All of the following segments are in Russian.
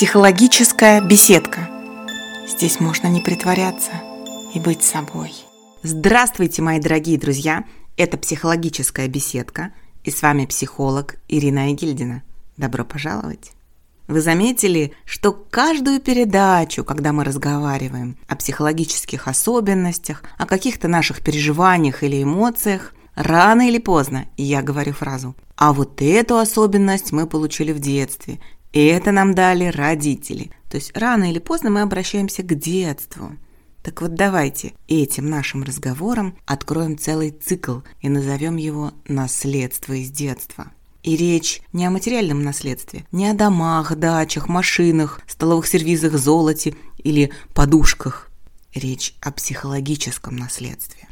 Психологическая беседка. Здесь можно не притворяться и быть собой. Здравствуйте, мои дорогие друзья! Это психологическая беседка, и с вами психолог Ирина Егильдина. Добро пожаловать! Вы заметили, что каждую передачу, когда мы разговариваем о психологических особенностях, о каких-то наших переживаниях или эмоциях, рано или поздно я говорю фразу «А вот эту особенность мы получили в детстве, и это нам дали родители». То есть рано или поздно мы обращаемся к детству. Так вот давайте этим нашим разговором откроем целый цикл и назовем его «Наследство из детства». И речь не о материальном наследстве, не о домах, дачах, машинах, столовых сервизах, золоте или подушках. Речь о психологическом наследстве.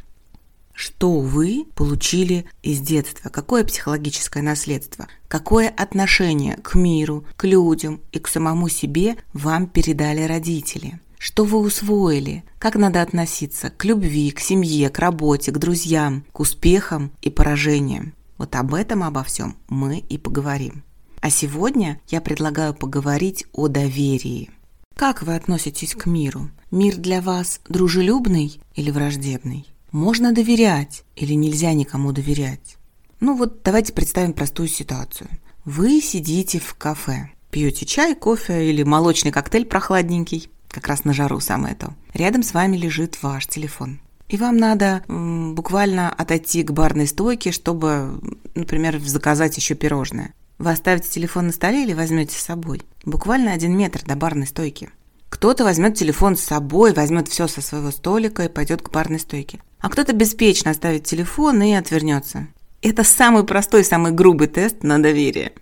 Что вы получили из детства? Какое психологическое наследство? Какое отношение к миру, к людям и к самому себе вам передали родители? Что вы усвоили? Как надо относиться к любви, к семье, к работе, к друзьям, к успехам и поражениям? Вот об этом, обо всем мы и поговорим. А сегодня я предлагаю поговорить о доверии. Как вы относитесь к миру? Мир для вас дружелюбный или враждебный? Можно доверять или нельзя никому доверять? Ну вот давайте представим простую ситуацию. Вы сидите в кафе, пьете чай, кофе или молочный коктейль прохладненький, как раз на жару самое то. Рядом с вами лежит ваш телефон. И вам надо м, буквально отойти к барной стойке, чтобы, например, заказать еще пирожное. Вы оставите телефон на столе или возьмете с собой? Буквально один метр до барной стойки. Кто-то возьмет телефон с собой, возьмет все со своего столика и пойдет к барной стойке. А кто-то беспечно оставит телефон и отвернется. Это самый простой, самый грубый тест на доверие.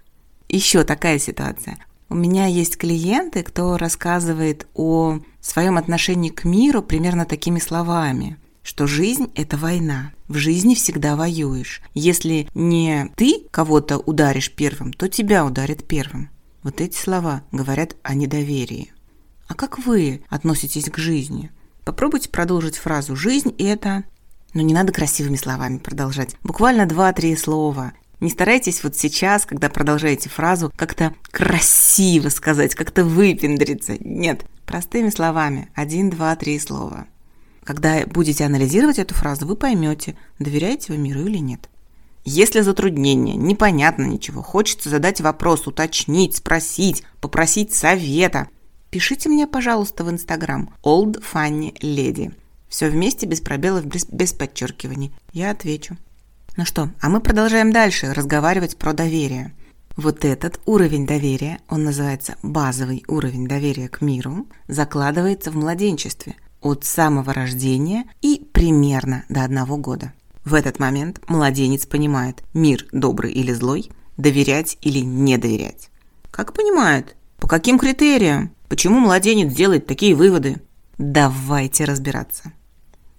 Еще такая ситуация. У меня есть клиенты, кто рассказывает о своем отношении к миру примерно такими словами что жизнь – это война. В жизни всегда воюешь. Если не ты кого-то ударишь первым, то тебя ударят первым. Вот эти слова говорят о недоверии. А как вы относитесь к жизни? Попробуйте продолжить фразу «жизнь – это…» Но не надо красивыми словами продолжать. Буквально два-три слова. Не старайтесь вот сейчас, когда продолжаете фразу, как-то красиво сказать, как-то выпендриться. Нет, простыми словами. Один, два, три слова. Когда будете анализировать эту фразу, вы поймете, доверяете вы миру или нет. Если затруднение, непонятно ничего, хочется задать вопрос, уточнить, спросить, попросить совета, пишите мне, пожалуйста, в Инстаграм Old Funny Lady. Все вместе, без пробелов, без, без подчеркиваний. Я отвечу. Ну что, а мы продолжаем дальше разговаривать про доверие. Вот этот уровень доверия, он называется базовый уровень доверия к миру, закладывается в младенчестве – от самого рождения и примерно до одного года. В этот момент младенец понимает, мир добрый или злой, доверять или не доверять. Как понимает? По каким критериям? Почему младенец делает такие выводы? Давайте разбираться.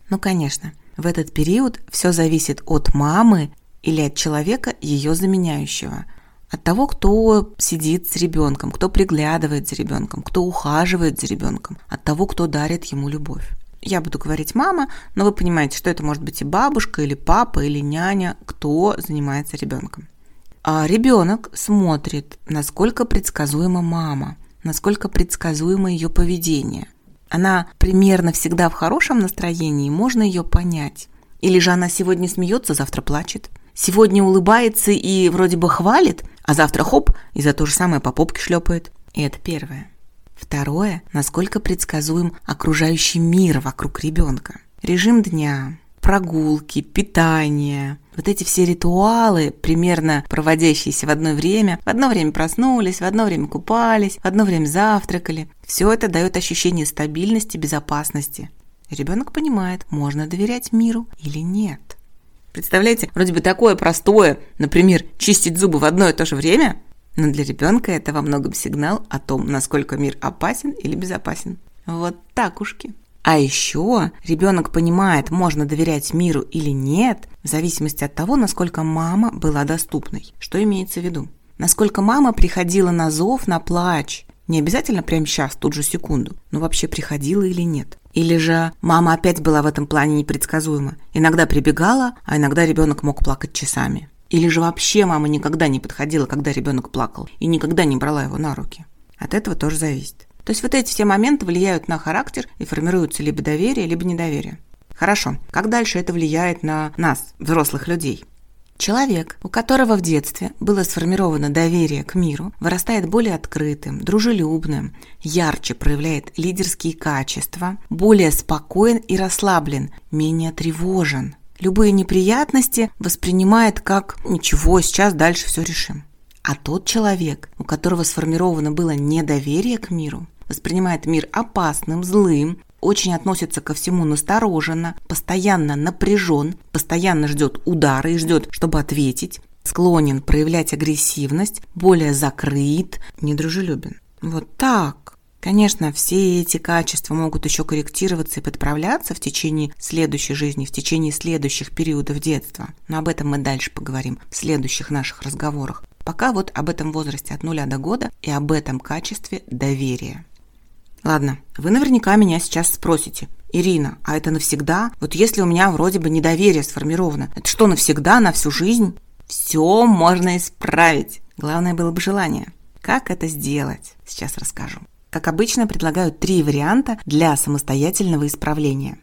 Ну, конечно, в этот период все зависит от мамы или от человека, ее заменяющего – от того, кто сидит с ребенком, кто приглядывает за ребенком, кто ухаживает за ребенком, от того, кто дарит ему любовь. Я буду говорить мама, но вы понимаете, что это может быть и бабушка, или папа, или няня, кто занимается ребенком. А ребенок смотрит, насколько предсказуема мама, насколько предсказуемо ее поведение. Она примерно всегда в хорошем настроении, можно ее понять. Или же она сегодня смеется, завтра плачет. Сегодня улыбается и вроде бы хвалит, а завтра хоп, и за то же самое по попке шлепает. И это первое. Второе, насколько предсказуем окружающий мир вокруг ребенка. Режим дня, прогулки, питание, вот эти все ритуалы, примерно проводящиеся в одно время, в одно время проснулись, в одно время купались, в одно время завтракали. Все это дает ощущение стабильности, безопасности. ребенок понимает, можно доверять миру или нет. Представляете, вроде бы такое простое, например, чистить зубы в одно и то же время, но для ребенка это во многом сигнал о том, насколько мир опасен или безопасен. Вот так ушки. А еще ребенок понимает, можно доверять миру или нет, в зависимости от того, насколько мама была доступной. Что имеется в виду? Насколько мама приходила на зов, на плач. Не обязательно прямо сейчас, тут же секунду, но вообще приходила или нет. Или же мама опять была в этом плане непредсказуема. Иногда прибегала, а иногда ребенок мог плакать часами. Или же вообще мама никогда не подходила, когда ребенок плакал, и никогда не брала его на руки. От этого тоже зависит. То есть вот эти все моменты влияют на характер и формируются либо доверие, либо недоверие. Хорошо, как дальше это влияет на нас, взрослых людей? Человек, у которого в детстве было сформировано доверие к миру, вырастает более открытым, дружелюбным, ярче проявляет лидерские качества, более спокоен и расслаблен, менее тревожен. Любые неприятности воспринимает как «ничего, сейчас дальше все решим». А тот человек, у которого сформировано было недоверие к миру, воспринимает мир опасным, злым, очень относится ко всему настороженно, постоянно напряжен, постоянно ждет удара и ждет, чтобы ответить, склонен проявлять агрессивность, более закрыт, недружелюбен. Вот так. Конечно, все эти качества могут еще корректироваться и подправляться в течение следующей жизни, в течение следующих периодов детства. Но об этом мы дальше поговорим в следующих наших разговорах. Пока вот об этом возрасте от нуля до года и об этом качестве доверия. Ладно, вы наверняка меня сейчас спросите. Ирина, а это навсегда? Вот если у меня вроде бы недоверие сформировано, это что, навсегда, на всю жизнь? Все можно исправить. Главное было бы желание. Как это сделать? Сейчас расскажу. Как обычно, предлагаю три варианта для самостоятельного исправления.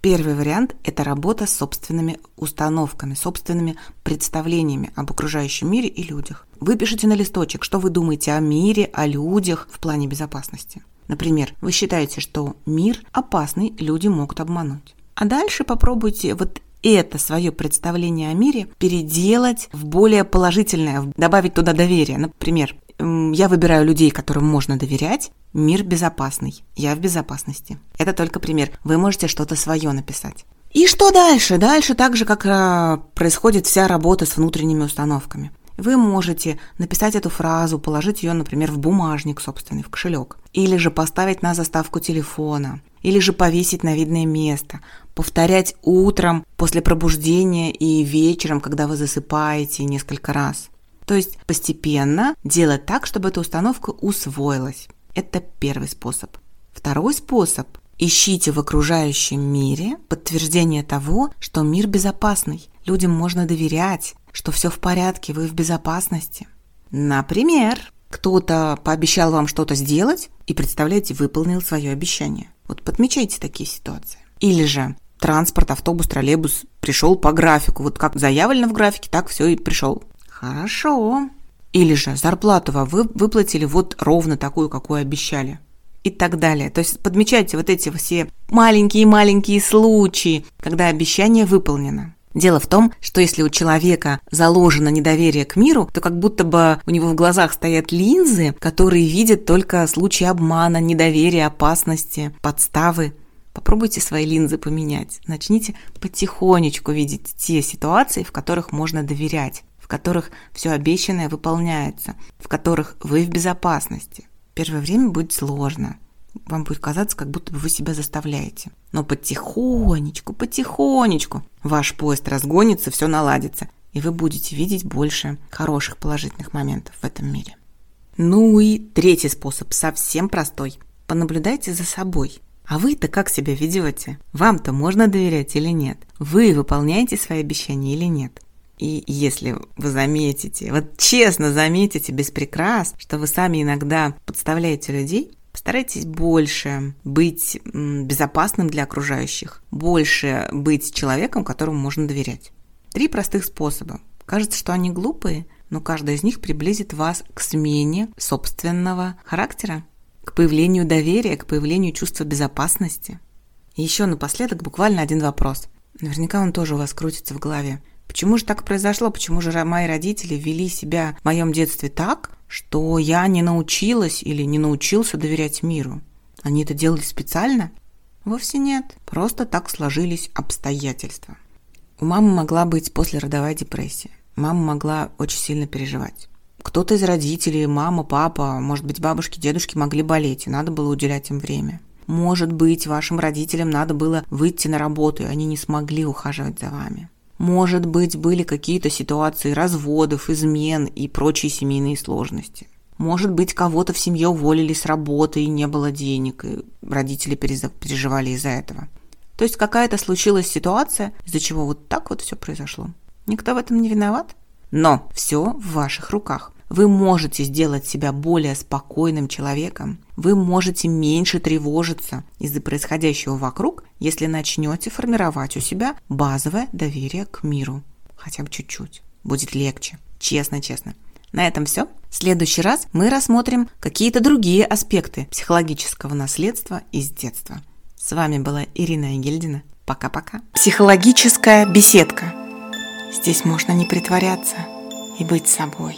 Первый вариант – это работа с собственными установками, собственными представлениями об окружающем мире и людях. Выпишите на листочек, что вы думаете о мире, о людях в плане безопасности. Например, вы считаете, что мир опасный, люди могут обмануть. А дальше попробуйте вот это свое представление о мире переделать в более положительное, добавить туда доверие. Например, я выбираю людей, которым можно доверять, мир безопасный, я в безопасности. Это только пример. Вы можете что-то свое написать. И что дальше? Дальше так же, как э, происходит вся работа с внутренними установками. Вы можете написать эту фразу, положить ее, например, в бумажник собственный, в кошелек. Или же поставить на заставку телефона. Или же повесить на видное место. Повторять утром, после пробуждения и вечером, когда вы засыпаете несколько раз. То есть постепенно делать так, чтобы эта установка усвоилась. Это первый способ. Второй способ Ищите в окружающем мире подтверждение того, что мир безопасный, людям можно доверять, что все в порядке, вы в безопасности. Например, кто-то пообещал вам что-то сделать и, представляете, выполнил свое обещание. Вот подмечайте такие ситуации. Или же транспорт, автобус, троллейбус пришел по графику. Вот как заявлено в графике, так все и пришел. Хорошо. Или же зарплату вы выплатили вот ровно такую, какую обещали. И так далее. То есть подмечайте вот эти все маленькие-маленькие случаи, когда обещание выполнено. Дело в том, что если у человека заложено недоверие к миру, то как будто бы у него в глазах стоят линзы, которые видят только случаи обмана, недоверия, опасности, подставы. Попробуйте свои линзы поменять. Начните потихонечку видеть те ситуации, в которых можно доверять, в которых все обещанное выполняется, в которых вы в безопасности. Первое время будет сложно, вам будет казаться, как будто бы вы себя заставляете. Но потихонечку, потихонечку ваш поезд разгонится, все наладится, и вы будете видеть больше хороших положительных моментов в этом мире. Ну и третий способ, совсем простой. Понаблюдайте за собой. А вы-то как себя ведете? Вам-то можно доверять или нет? Вы выполняете свои обещания или нет? И если вы заметите, вот честно заметите без прикрас, что вы сами иногда подставляете людей, Постарайтесь больше быть безопасным для окружающих, больше быть человеком, которому можно доверять. Три простых способа. Кажется, что они глупые, но каждый из них приблизит вас к смене собственного характера, к появлению доверия, к появлению чувства безопасности. И еще напоследок буквально один вопрос. Наверняка он тоже у вас крутится в голове. Почему же так произошло? Почему же мои родители вели себя в моем детстве так, что я не научилась или не научился доверять миру? Они это делали специально? Вовсе нет. Просто так сложились обстоятельства. У мамы могла быть послеродовая депрессия. Мама могла очень сильно переживать. Кто-то из родителей, мама, папа, может быть, бабушки, дедушки могли болеть, и надо было уделять им время. Может быть, вашим родителям надо было выйти на работу, и они не смогли ухаживать за вами. Может быть, были какие-то ситуации разводов, измен и прочие семейные сложности. Может быть, кого-то в семье уволили с работы и не было денег, и родители переживали из-за этого. То есть какая-то случилась ситуация, из-за чего вот так вот все произошло. Никто в этом не виноват. Но все в ваших руках. вы можете сделать себя более спокойным человеком, вы можете меньше тревожиться из-за происходящего вокруг, если начнете формировать у себя базовое доверие к миру. Хотя бы чуть-чуть. Будет легче. Честно-честно. На этом все. В следующий раз мы рассмотрим какие-то другие аспекты психологического наследства из детства. С вами была Ирина Егельдина. Пока-пока. Психологическая беседка. Здесь можно не притворяться и быть собой.